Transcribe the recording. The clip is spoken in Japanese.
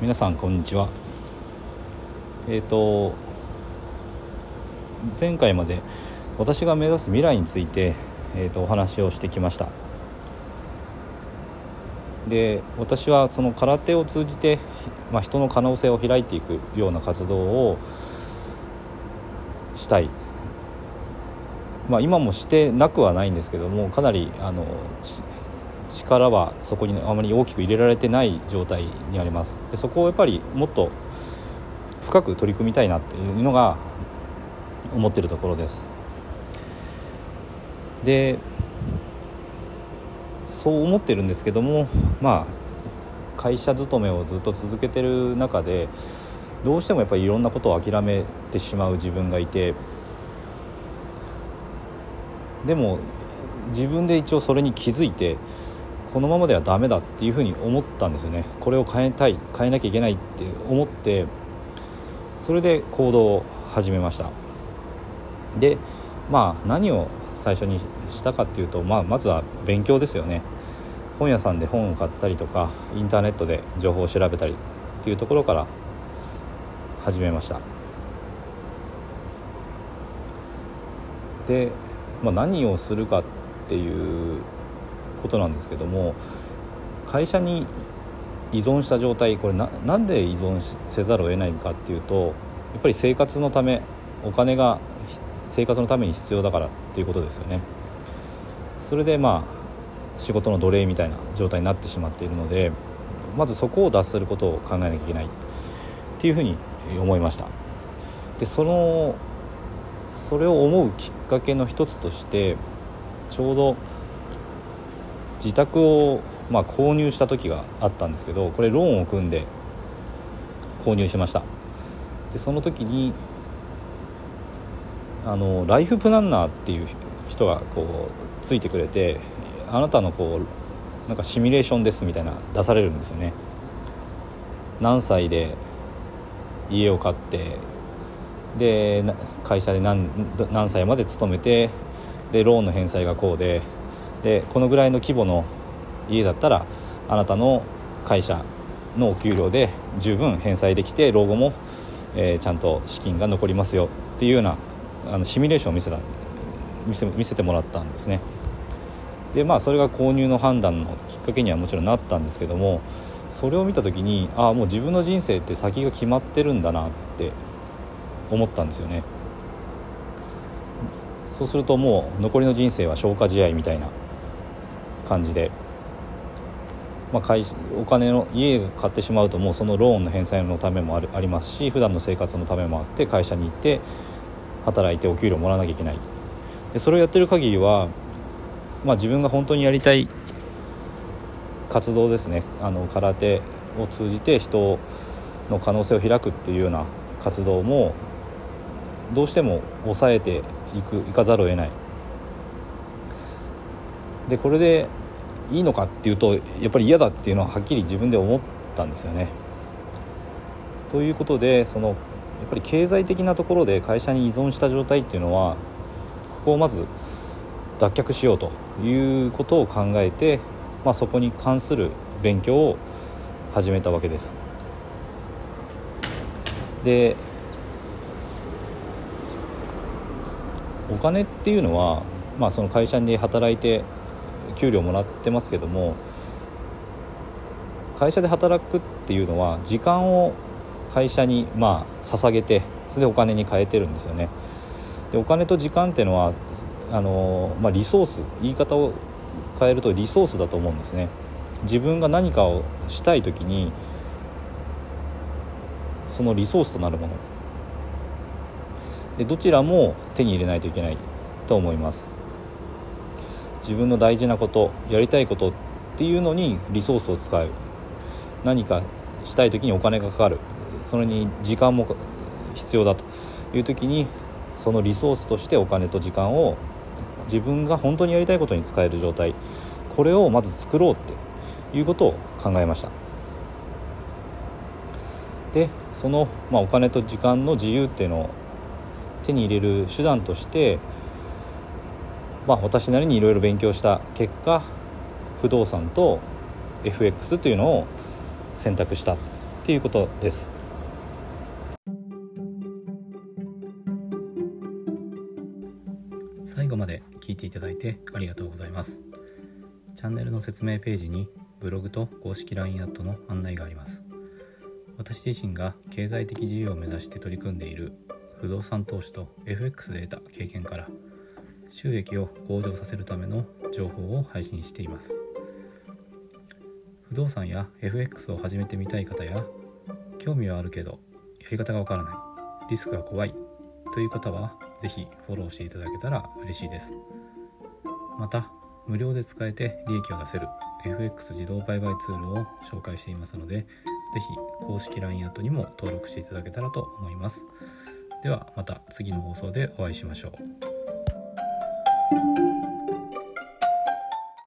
皆さんこんにちは。えっ、ー、と前回まで私が目指す未来について、えーと、お話をしてきました。で私はその空手を通じて、まあ、人の可能性を開いていくような活動をしたい、まあ、今もしてなくはないんですけどもかなりあの力はそこにあまり大きく入れられてない状態にあります。でそこをやっぱりもっと深く取り組みたいなっていうのが思ってるところです。でそう思ってるんですけどもまあ会社勤めをずっと続けてる中でどうしてもやっぱりいろんなことを諦めてしまう自分がいてでも自分で一応それに気づいてこのままではダメだっていうふうに思ったんですよね。これを変えたい変えなきゃいけないって思ってそれで行動を始めました。でまあ何を最初にしたかっていうと、まあ、まずは勉強ですよね。本屋さんで本を買ったりとかインターネットで情報を調べたりっていうところから始めました。で、まあ、何をするかっていうことなんですけども会社に依存した状態これななんで依存せざるを得ないかっていうとやっぱり生活のためお金が生活のために必要だからっていうことですよね。それでまあ仕事の奴隷みたいな状態になってしまっているのでまずそこを脱することを考えなきゃいけない。っていうふうに思いました。でそのそれを思うきっかけの一つとしてちょうど自宅をまあ購入した時があったんですけどこれローンを組んで購入しました。でその時にあのライフプランナーっていう人がこうついてくれてあなたのこうなんかシミュレーションですみたいな出されるんですよね。何歳で家を買ってで会社で何何歳まで勤めてでローンの返済がこうででこのぐらいの規模の家だったらあなたの会社のお給料で十分返済できて老後も、えー、ちゃんと資金が残りますよっていうようなあのシミュレーションを見せた見せ見せてもらったんですね。でまあそれが購入の判断のきっかけにはもちろんなったんですけどもそれを見た時にああもう自分の人生って先が決まってるんだなって思ったんですよね。そうするともう残りの人生は消化試合みたいな感じで、まあ、お金の家買ってしまうともうそのローンの返済のためもあるありますし普段の生活のためもあって会社に行って働いてお給料もらわなきゃいけない。でそれをやってる限りは、まあ、自分が本当にやりたい活動ですね。あの空手を通じて人の可能性を開くっていうような活動もどうしても抑えていくいかざるを得ない。でこれでいいのかっていうとやっぱり嫌だっていうのははっきり自分で思ったんですよね。ということでそのやっぱり経済的なところで会社に依存した状態っていうのはここをまず脱却しようということを考えて、まあ、そこに関する勉強を始めたわけです。でお金っていうのは、まあ、その会社で働いて給料もらってますけども会社で働くっていうのは時間を会社にまあ捧げてそれでお金に変えてるんですよね。でお金と時間っていうのはあの、まあ、リソース言い方を変えるとリソースだと思うんですね。自分が何かをしたい時にそのリソースとなるもの。でどちらも手に入れないといけないと思います。自分の大事なことやりたいことっていうのにリソースを使う。何かしたい時にお金がかかる。それに時間も必要だという時にそのリソースとしてお金と時間を自分が本当にやりたいことに使える状態。これをまず作ろうっていうことを考えました。でその、まあ、お金と時間の自由っていうのを手に入れる手段としてまあ、私なりにいろいろ勉強した結果不動産と FX というのを選択したっていうことです。最後まで聞いていただいてありがとうございます。チャンネルの説明ページにブログと公式 LINE アットの案内があります。私自身が経済的自由を目指して取り組んでいる不動産投資と FX で得た経験から収益を向上させるための情報を配信しています。不動産や FX を始めてみたい方や興味はあるけどやり方がわからないリスクが怖いという方は是非フォローしていただけたら嬉しいです。また無料で使えて利益を出せる FX 自動売買ツールを紹介していますので是非公式 LINE アットにも登録していただけたらと思います。ではまた次の放送でお会いしましょう。